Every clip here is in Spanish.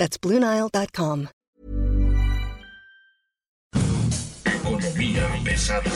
That's BlueNile.com. Economía pesada.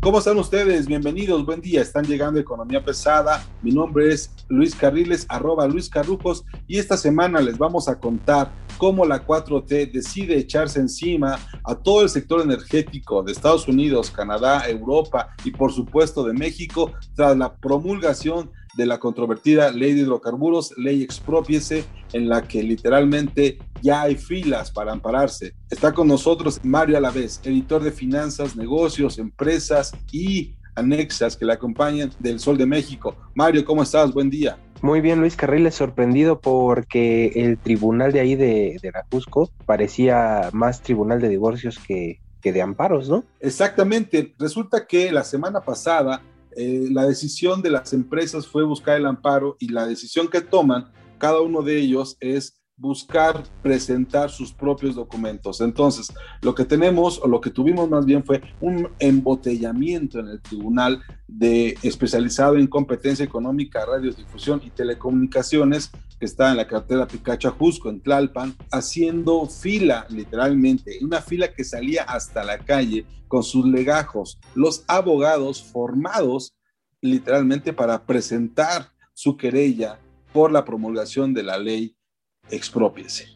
¿Cómo están ustedes? Bienvenidos, buen día. Están llegando Economía Pesada. Mi nombre es Luis Carriles, arroba Luis Carrujos, y esta semana les vamos a contar cómo la 4T decide echarse encima a todo el sector energético de Estados Unidos, Canadá, Europa y por supuesto de México tras la promulgación de la controvertida ley de hidrocarburos, ley expropiese, en la que literalmente ya hay filas para ampararse. Está con nosotros Mario Alavés, editor de finanzas, negocios, empresas y anexas que le acompañan del Sol de México. Mario, ¿cómo estás? Buen día. Muy bien, Luis Carriles, sorprendido porque el tribunal de ahí de, de Cusco parecía más tribunal de divorcios que, que de amparos, ¿no? Exactamente. Resulta que la semana pasada eh, la decisión de las empresas fue buscar el amparo y la decisión que toman cada uno de ellos es buscar presentar sus propios documentos. Entonces, lo que tenemos, o lo que tuvimos más bien fue un embotellamiento en el tribunal de especializado en competencia económica, radiodifusión y telecomunicaciones, que está en la cartera Picacha Jusco, en Tlalpan, haciendo fila, literalmente, una fila que salía hasta la calle con sus legajos, los abogados formados literalmente para presentar su querella por la promulgación de la ley expropiese.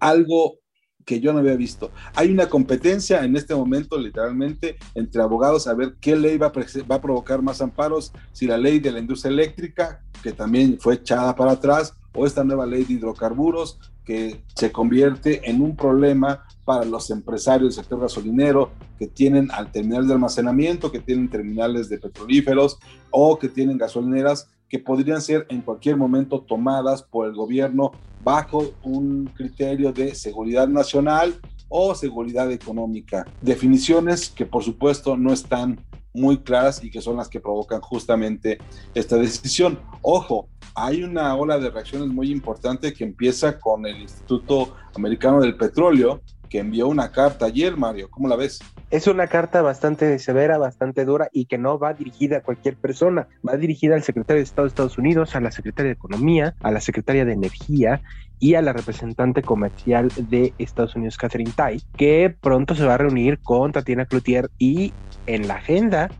Algo que yo no había visto. Hay una competencia en este momento, literalmente, entre abogados a ver qué ley va a, va a, provocar más amparos, si la ley de la industria eléctrica, que también fue echada para atrás, o esta nueva ley de hidrocarburos, que se convierte en un problema para los empresarios del sector gasolinero que tienen al terminal de almacenamiento, que tienen terminales de petrolíferos o que tienen gasolineras que podrían ser en cualquier momento tomadas por el gobierno bajo un criterio de seguridad nacional o seguridad económica. Definiciones que por supuesto no están muy claras y que son las que provocan justamente esta decisión. Ojo, hay una ola de reacciones muy importante que empieza con el Instituto Americano del Petróleo, que envió una carta ayer, Mario. ¿Cómo la ves? Es una carta bastante severa, bastante dura y que no va dirigida a cualquier persona. Va dirigida al secretario de Estado de Estados Unidos, a la secretaria de Economía, a la secretaria de Energía y a la representante comercial de Estados Unidos, Catherine Tai, que pronto se va a reunir con Tatiana Cloutier y en la agenda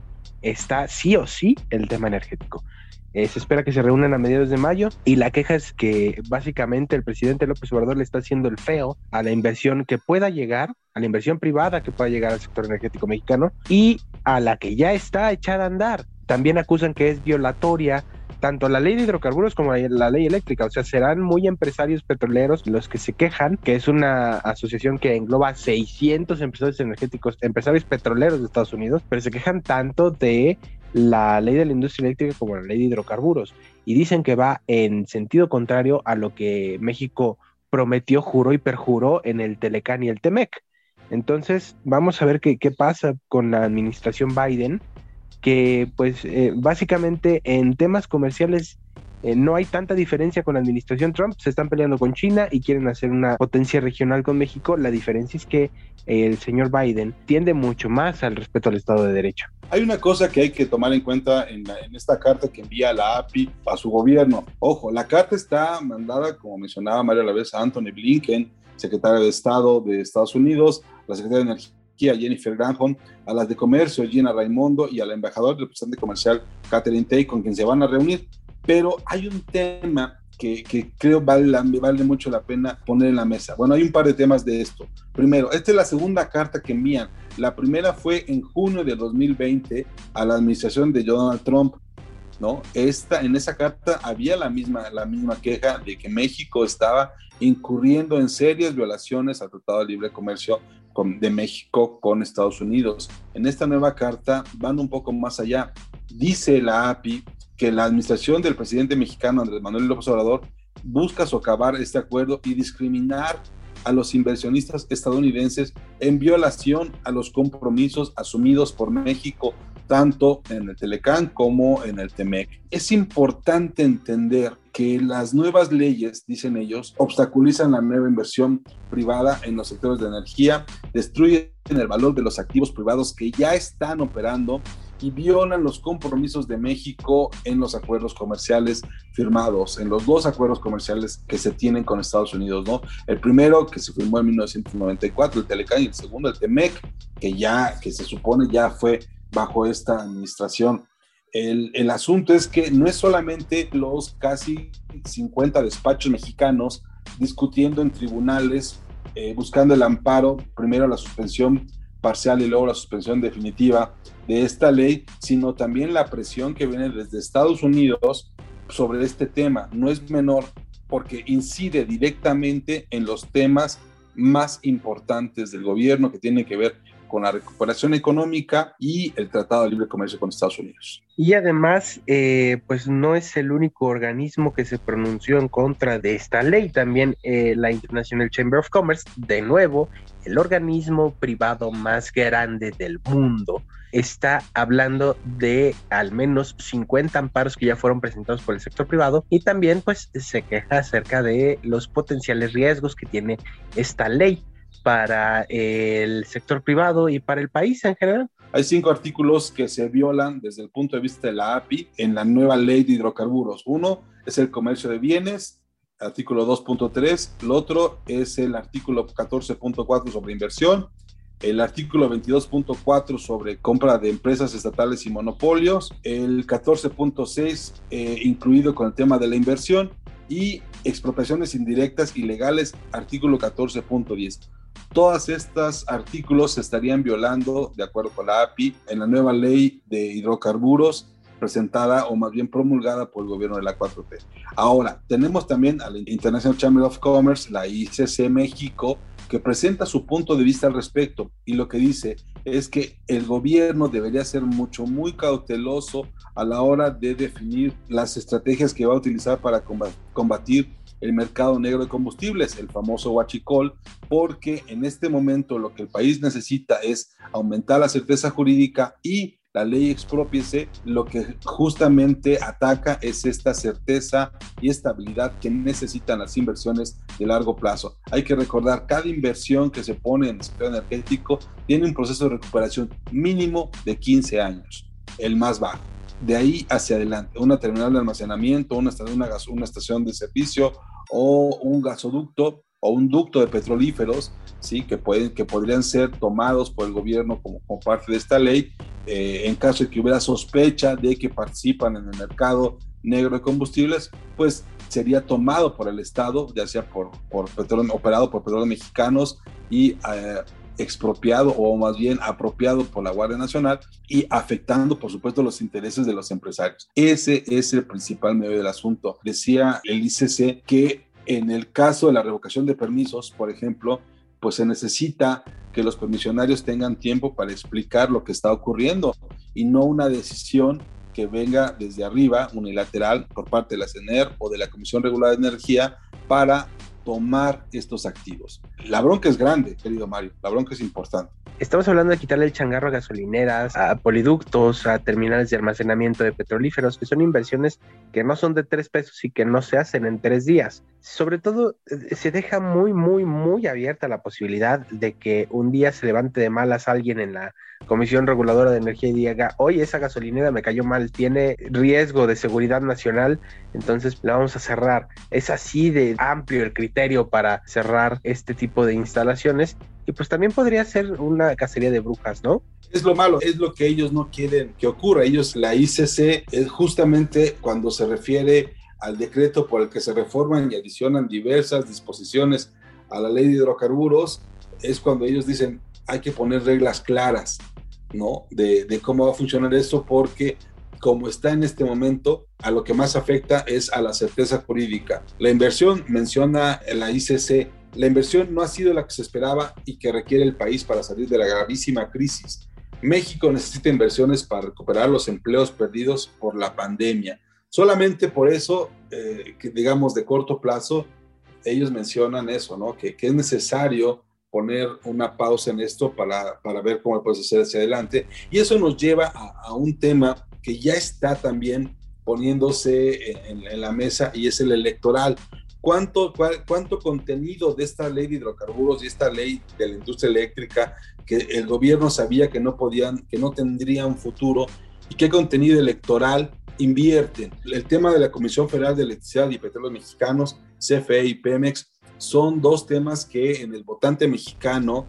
está sí o sí el tema energético. Eh, se espera que se reúnan a mediados de mayo y la queja es que básicamente el presidente López Obrador le está haciendo el feo a la inversión que pueda llegar, a la inversión privada que pueda llegar al sector energético mexicano y a la que ya está echada a andar. También acusan que es violatoria tanto la ley de hidrocarburos como la ley eléctrica. O sea, serán muy empresarios petroleros los que se quejan, que es una asociación que engloba 600 empresarios energéticos, empresarios petroleros de Estados Unidos, pero se quejan tanto de la ley de la industria eléctrica como la ley de hidrocarburos y dicen que va en sentido contrario a lo que México prometió, juró y perjuró en el Telecán y el Temec. Entonces, vamos a ver qué, qué pasa con la administración Biden, que pues eh, básicamente en temas comerciales eh, no hay tanta diferencia con la administración Trump, se están peleando con China y quieren hacer una potencia regional con México. La diferencia es que el señor Biden tiende mucho más al respeto al Estado de Derecho. Hay una cosa que hay que tomar en cuenta en, esta carta que envía la API a su gobierno. Ojo, la carta está mandada, como mencionaba María la vez, a Anthony Blinken, secretario de Estado de Estados Unidos, la secretaria de Energía Jennifer Granholm, a las de Comercio Gina Raimondo y al embajador del representante comercial Catherine Tay, con quien se van a reunir. Pero hay un tema que, creo vale, vale mucho la pena poner en la mesa. Bueno, hay un par de temas de esto. Primero, esta es la segunda carta que envían. La primera fue en junio de 2020 a la administración de Donald Trump. ¿no? Esta, en esa carta había la misma, la misma queja de que México estaba incurriendo en serias violaciones al Tratado de Libre Comercio de México con Estados Unidos. En esta nueva carta van un poco más allá. Dice la API que la administración del presidente mexicano Andrés Manuel López Obrador busca socavar este acuerdo y discriminar a los inversionistas estadounidenses en violación a los compromisos asumidos por México tanto en el Telecán como en el Temec. Es importante entender que las nuevas leyes, dicen ellos, obstaculizan la nueva inversión privada en los sectores de energía, destruyen el valor de los activos privados que ya están operando y violan los compromisos de México en los acuerdos comerciales firmados, en los dos acuerdos comerciales que se tienen con Estados Unidos, ¿no? El primero que se firmó en 1994, el Telecán, y el segundo, el Temec, que ya, que se supone ya fue bajo esta administración. El, el, asunto es que no es solamente los casi 50 despachos mexicanos discutiendo en tribunales, eh, buscando el amparo, primero la suspensión parcial y luego la suspensión definitiva de esta ley, sino también la presión que viene desde Estados Unidos sobre este tema. No es menor porque incide directamente en los temas más importantes del gobierno que tienen que ver con la recuperación económica y el Tratado de Libre Comercio con Estados Unidos. Y además, eh, pues no es el único organismo que se pronunció en contra de esta ley. También eh, la International Chamber of Commerce, de nuevo, el organismo privado más grande del mundo, está hablando de al menos 50 amparos que ya fueron presentados por el sector privado y también pues se queja acerca de los potenciales riesgos que tiene esta ley para el sector privado y para el país en general. Hay cinco artículos que se violan desde el punto de vista de la API en la nueva ley de hidrocarburos. Uno es el comercio de bienes, artículo 2.3. El otro es el artículo 14.4 sobre inversión. El artículo 22.4 sobre compra de empresas estatales y monopolios. El 14.6 eh, incluido con el tema de la inversión. Y expropiaciones indirectas ilegales, artículo 14.10. Todas estos artículos se estarían violando, de acuerdo con la API, en la nueva ley de hidrocarburos presentada o más bien promulgada por el gobierno de la 4T. Ahora, tenemos también a la International Chamber of Commerce, la ICC México, que presenta su punto de vista al respecto y lo que dice es que el gobierno debería ser mucho, muy cauteloso a la hora de definir las estrategias que va a utilizar para combatir el mercado negro de combustibles, el famoso huachicol, porque en este momento lo que el país necesita es aumentar la certeza jurídica y la ley expropiese, lo que justamente ataca es esta certeza y estabilidad que necesitan las inversiones de largo plazo. Hay que recordar, cada inversión que se pone en el sector energético tiene un proceso de recuperación mínimo de 15 años, el más bajo de ahí hacia adelante, una terminal de almacenamiento, una, una, una estación de servicio o un gasoducto o un ducto de petrolíferos, ¿sí? que, pueden, que podrían ser tomados por el gobierno como, como parte de esta ley, eh, en caso de que hubiera sospecha de que participan en el mercado negro de combustibles, pues sería tomado por el Estado, ya sea por, por petróleo, operado por petróleos mexicanos y eh, expropiado o más bien apropiado por la Guardia Nacional y afectando, por supuesto, los intereses de los empresarios. Ese es el principal medio del asunto. Decía el ICC que en el caso de la revocación de permisos, por ejemplo, pues se necesita que los comisionarios tengan tiempo para explicar lo que está ocurriendo y no una decisión que venga desde arriba, unilateral, por parte de la CENER o de la Comisión Regular de Energía para tomar estos activos. La bronca es grande, querido Mario, la bronca es importante. Estamos hablando de quitarle el changarro a gasolineras, a poliductos, a terminales de almacenamiento de petrolíferos, que son inversiones que no son de tres pesos y que no se hacen en tres días. Sobre todo, eh, se deja muy, muy, muy abierta la posibilidad de que un día se levante de malas alguien en la Comisión Reguladora de Energía y diga, oye, esa gasolinera me cayó mal, tiene riesgo de seguridad nacional, entonces la vamos a cerrar. Es así de amplio el criterio para cerrar este tipo de instalaciones y pues también podría ser una cacería de brujas, ¿no? Es lo malo, es lo que ellos no quieren que ocurra. Ellos, la ICC, es justamente cuando se refiere al decreto por el que se reforman y adicionan diversas disposiciones a la ley de hidrocarburos, es cuando ellos dicen hay que poner reglas claras, ¿no? De, de cómo va a funcionar eso, porque como está en este momento, a lo que más afecta es a la certeza jurídica. La inversión, menciona la ICC, la inversión no ha sido la que se esperaba y que requiere el país para salir de la gravísima crisis. México necesita inversiones para recuperar los empleos perdidos por la pandemia. Solamente por eso, eh, que digamos de corto plazo, ellos mencionan eso, ¿no? Que, que, es necesario poner una pausa en esto para, para ver cómo puede hacer hacia adelante. Y eso nos lleva a, a un tema que ya está también poniéndose en, en, la mesa y es el electoral. ¿Cuánto, cuál, ¿Cuánto contenido de esta ley de hidrocarburos y esta ley de la industria eléctrica que el gobierno sabía que no podían, que no tendrían futuro y qué contenido electoral invierten? El tema de la Comisión Federal de Electricidad y Petróleos Mexicanos, CFE y Pemex, son dos temas que en el votante mexicano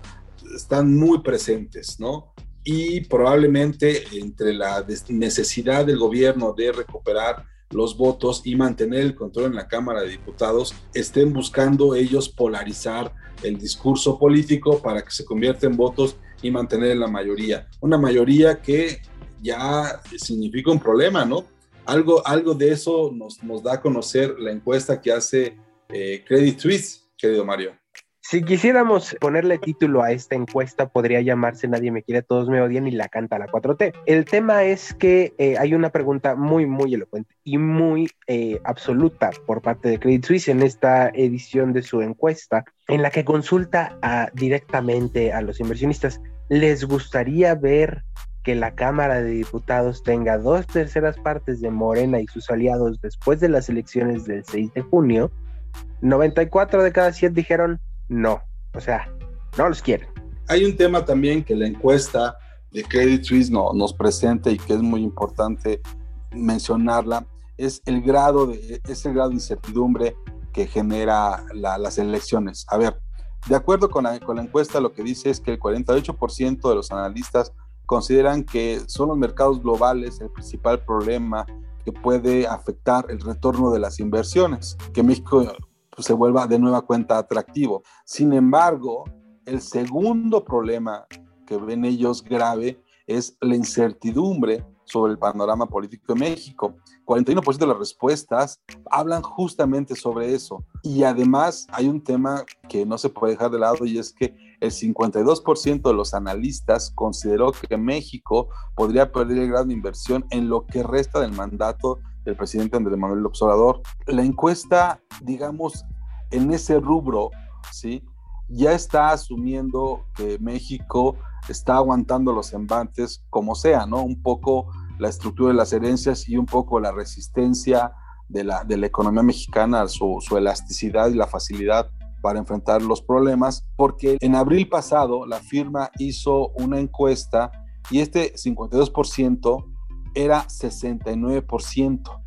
están muy presentes, ¿no? Y probablemente entre la necesidad del gobierno de recuperar los votos y mantener el control en la Cámara de Diputados, estén buscando ellos polarizar el discurso político para que se convierta en votos y mantener la mayoría. Una mayoría que ya significa un problema, ¿no? Algo, algo de eso nos, nos da a conocer la encuesta que hace eh, Credit Suisse, querido Mario. Si quisiéramos ponerle título a esta encuesta, podría llamarse Nadie me quiere, todos me odian y la canta la 4T. El tema es que eh, hay una pregunta muy, muy elocuente y muy eh, absoluta por parte de Credit Suisse en esta edición de su encuesta, en la que consulta directamente a los inversionistas. ¿Les gustaría ver que la Cámara de Diputados tenga dos terceras partes de Morena y sus aliados después de las elecciones del 6 de junio? 94 de cada 100 dijeron no, o sea, no los quieren. Hay un tema también que la encuesta de Credit Suisse no, nos presenta y que es muy importante mencionarla, es el grado de, es el grado de incertidumbre que genera las elecciones. A ver, de acuerdo con la, con la encuesta, lo que dice es que el 48% de los analistas consideran que son los mercados globales el principal problema que puede afectar el retorno de las inversiones, que México se vuelva de nueva cuenta atractivo. Sin embargo, el segundo problema que ven ellos grave es la incertidumbre sobre el panorama político de México. 41% de las respuestas hablan justamente sobre eso. Y además hay un tema que no se puede dejar de lado y es que el 52% de los analistas consideró que México podría perder el grado de inversión en lo que resta del mandato del presidente Andrés Manuel López Obrador. La encuesta, digamos, en ese rubro, ¿sí? Ya está asumiendo que México está aguantando los embates como sea, ¿no? Un poco la estructura de las herencias y un poco la resistencia de la, de la economía mexicana, su, su elasticidad y la facilidad para enfrentar los problemas, porque en abril pasado la firma hizo una encuesta y este 52% era 69%,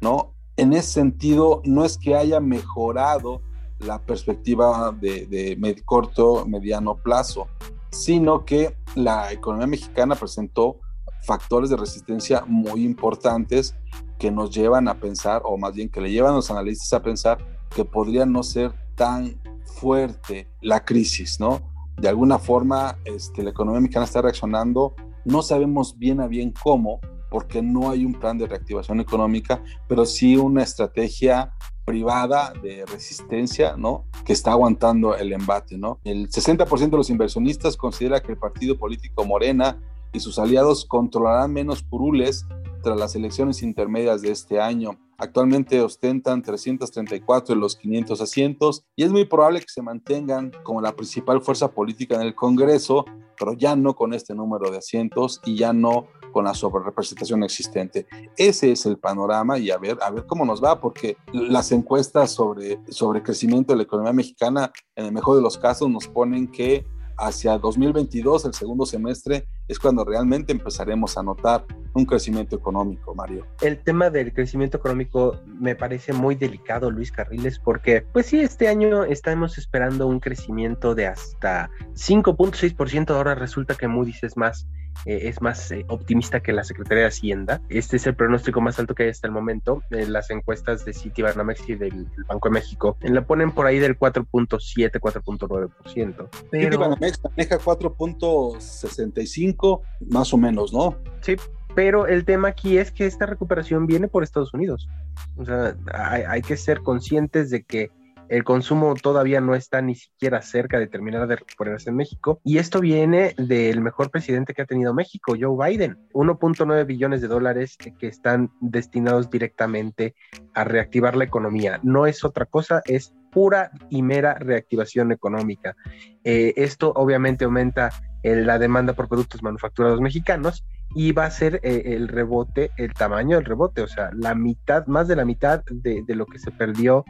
¿no? En ese sentido, no es que haya mejorado la perspectiva de, de corto, mediano plazo, sino que la economía mexicana presentó factores de resistencia muy importantes que nos llevan a pensar, o más bien que le llevan a los analistas a pensar que podría no ser tan fuerte la crisis, ¿no? De alguna forma, este, la economía mexicana está reaccionando, no sabemos bien a bien cómo, porque no hay un plan de reactivación económica, pero sí una estrategia privada de resistencia, ¿no? Que está aguantando el embate, ¿no? El 60% de los inversionistas considera que el partido político Morena y sus aliados controlarán menos curules tras las elecciones intermedias de este año. Actualmente ostentan 334 de los 500 asientos y es muy probable que se mantengan como la principal fuerza política en el Congreso, pero ya no con este número de asientos y ya no con la sobrerepresentación existente. Ese es el panorama y a ver, a ver cómo nos va, porque las encuestas sobre, sobre crecimiento de la economía mexicana, en el mejor de los casos, nos ponen que hacia 2022, el segundo semestre, es cuando realmente empezaremos a notar un crecimiento económico, Mario. El tema del crecimiento económico me parece muy delicado, Luis Carriles, porque pues sí, este año estamos esperando un crecimiento de hasta 5.6%, ahora resulta que Moody's es más eh, es más eh, optimista que la Secretaría de Hacienda. Este es el pronóstico más alto que hay hasta el momento. en las encuestas de Citibanamex y del, Banco de México la ponen por ahí del 4.7, 4.9%. Pero... Citibanamex maneja 4.65, más o menos, ¿no? Sí, pero el tema aquí es que esta recuperación viene por Estados Unidos. O sea, hay, hay que ser conscientes de que El consumo todavía no está ni siquiera cerca de terminar de recuperarse en México. Y esto viene del mejor presidente que ha tenido México, Joe Biden. 1.9 billones de dólares que están destinados directamente a reactivar la economía. No es otra cosa, es pura y mera reactivación económica. Eh, esto obviamente aumenta eh, la demanda por productos manufacturados mexicanos y va a ser eh, el rebote, el tamaño del rebote, o sea, la mitad, más de la mitad de, de lo que se perdió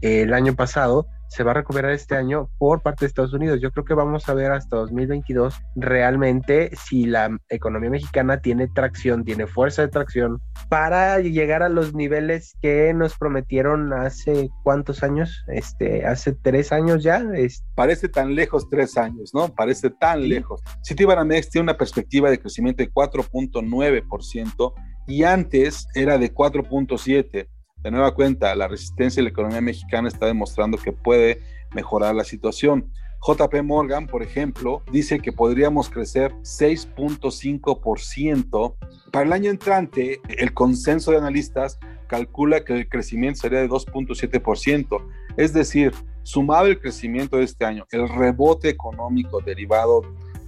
el año pasado se va a recuperar este año por parte de Estados Unidos. Yo creo que vamos a ver hasta 2022 realmente si la economía mexicana tiene tracción, tiene fuerza de tracción para llegar a los niveles que nos prometieron hace cuántos años, este, hace tres años ya. Parece tan lejos tres años, ¿no? Parece tan lejos. Citibanamex tiene una perspectiva de crecimiento de 4.9% y antes era de 4.7% de nueva cuenta, la resistencia de la economía mexicana está demostrando que puede mejorar la situación. JP Morgan, por ejemplo, dice que podríamos crecer 6.5%. Para el año entrante, el consenso de analistas calcula que el crecimiento sería de 2.7%. Es decir, sumado el crecimiento de este año, el rebote económico derivado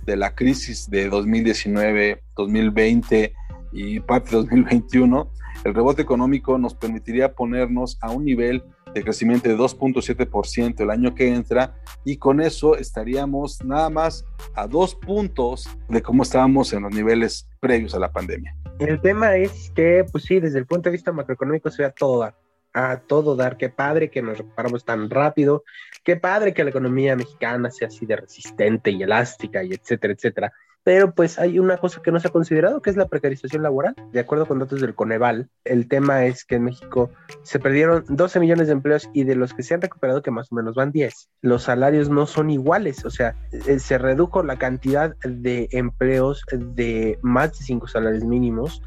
de la crisis de 2019, 2020 y parte de 2021, el rebote económico nos permitiría ponernos a un nivel de crecimiento de 2.7% el año que entra y con eso estaríamos nada más a dos puntos de cómo estábamos en los niveles previos a la pandemia. El tema es que, pues sí, desde el punto de vista macroeconómico se ve a todo dar, a todo dar. Qué padre que nos recuperamos tan rápido, qué padre que la economía mexicana sea así de resistente y elástica y etcétera, etcétera pero pues hay una cosa que no se ha considerado, que es la precarización laboral. De acuerdo con datos del Coneval, el tema es que en México se perdieron 12 millones de empleos y de los que se han recuperado, que más o menos van 10, los salarios no son iguales, o sea, eh, se redujo la cantidad de empleos de más de 5 salarios mínimos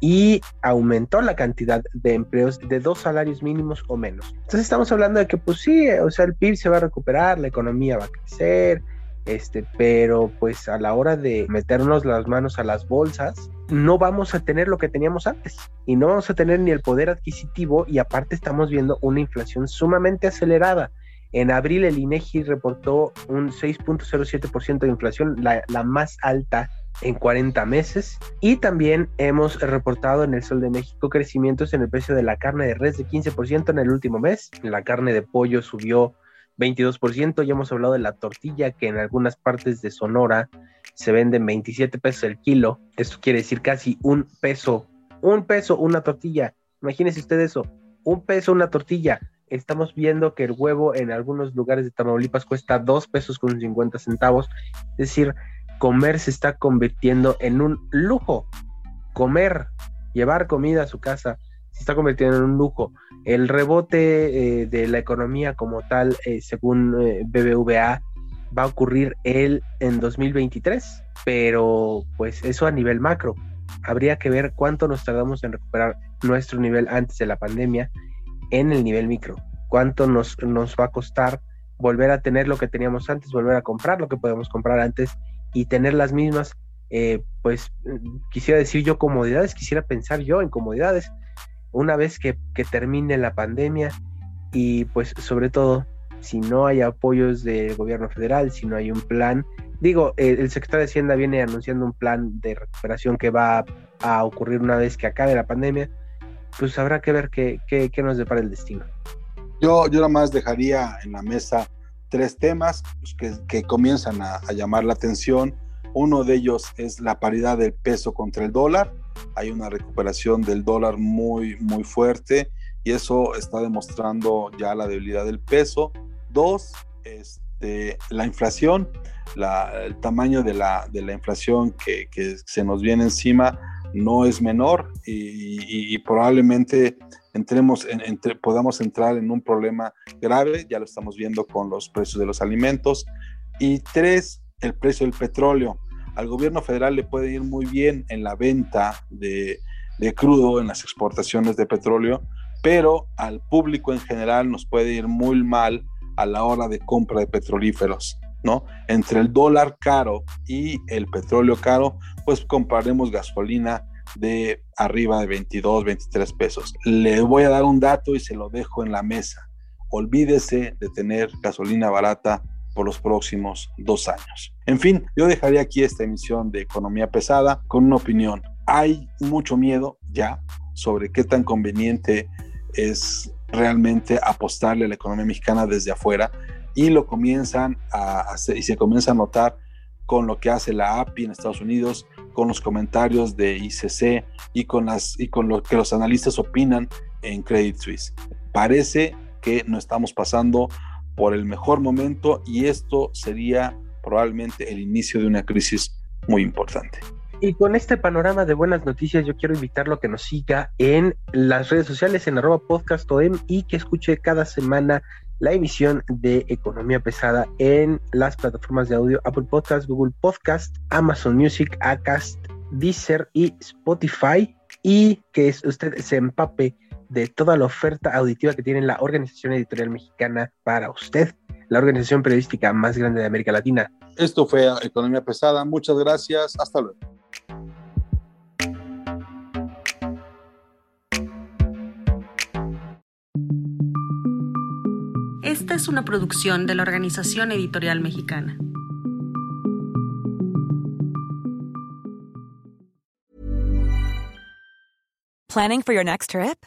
y aumentó la cantidad de empleos de dos salarios mínimos o menos. Entonces estamos hablando de que pues sí, o sea, el PIB se va a recuperar, la economía va a crecer, este, pero pues a la hora de meternos las manos a las bolsas, no vamos a tener lo que teníamos antes y no vamos a tener ni el poder adquisitivo y aparte estamos viendo una inflación sumamente acelerada. En abril el INEGI reportó un 6.07% de inflación, la, la, más alta en 40 meses. Y también hemos reportado en el Sol de México crecimientos en el precio de la carne de res de 15% en el último mes. La carne de pollo subió 22%. Ya hemos hablado de la tortilla, que en algunas partes de Sonora se venden 27 pesos el kilo. Esto quiere decir casi un peso. Un peso, una tortilla. Imagínese usted eso. Un peso, una tortilla. Estamos viendo que el huevo en algunos lugares de Tamaulipas cuesta 2 pesos con 50 centavos. Es decir, comer se está convirtiendo en un lujo. Comer, llevar comida a su casa, se está convirtiendo en un lujo. El rebote eh, de la economía como tal, eh, según eh, BBVA, va a ocurrir él en 2023, pero pues eso a nivel macro. Habría que ver cuánto nos tardamos en recuperar nuestro nivel antes de la pandemia en el nivel micro. Cuánto nos, nos va a costar volver a tener lo que teníamos antes, volver a comprar lo que podemos comprar antes y tener las mismas, pues quisiera decir yo comodidades, quisiera pensar yo en comodidades, una vez que, termine la pandemia y pues sobre todo si no hay apoyos del gobierno federal, si no hay un plan, digo, el, secretario de Hacienda viene anunciando un plan de recuperación que va a, ocurrir una vez que acabe la pandemia, pues habrá que ver qué, qué, nos depara el destino. Yo, yo nada más dejaría en la mesa tres temas pues, que, que, comienzan a, a llamar la atención. Uno de ellos es la paridad del peso contra el dólar hay una recuperación del dólar muy, muy fuerte y eso está demostrando ya la debilidad del peso. Dos, este, la inflación, el tamaño de la, de la inflación que, se nos viene encima no es menor y, probablemente entremos entre, podamos entrar en un problema grave, ya lo estamos viendo con los precios de los alimentos. Y tres, el precio del petróleo al gobierno federal le puede ir muy bien en la venta de, crudo, en las exportaciones de petróleo, pero al público en general nos puede ir muy mal a la hora de compra de petrolíferos, ¿no? Entre el dólar caro y el petróleo caro, pues compraremos gasolina de arriba de 22, 23 pesos. Le voy a dar un dato y se lo dejo en la mesa. olvídese de tener gasolina barata por los próximos dos años. En fin, yo dejaría aquí esta emisión de Economía Pesada con una opinión. Hay mucho miedo ya sobre qué tan conveniente es realmente apostarle a la economía mexicana desde afuera y lo comienzan a y se comienza a notar con lo que hace la API en Estados Unidos, con los comentarios de ICC y con, las, y con lo que los analistas opinan en Credit Suisse. Parece que no estamos pasando por el mejor momento y esto sería probablemente el inicio de una crisis muy importante. Y con este panorama de buenas noticias, yo quiero invitarlo a que nos siga en las redes sociales, en arroba podcastom y que escuche cada semana la emisión de Economía Pesada en las plataformas de audio Apple Podcast, Google Podcast, Amazon Music, Acast, Deezer y Spotify. Y que usted se empape de toda la oferta auditiva que tiene la Organización Editorial Mexicana para usted, la organización periodística más grande de América Latina. Esto fue Economía Pesada. Muchas gracias. Hasta luego. Esta es una producción de la Organización Editorial Mexicana. Planning for your next trip?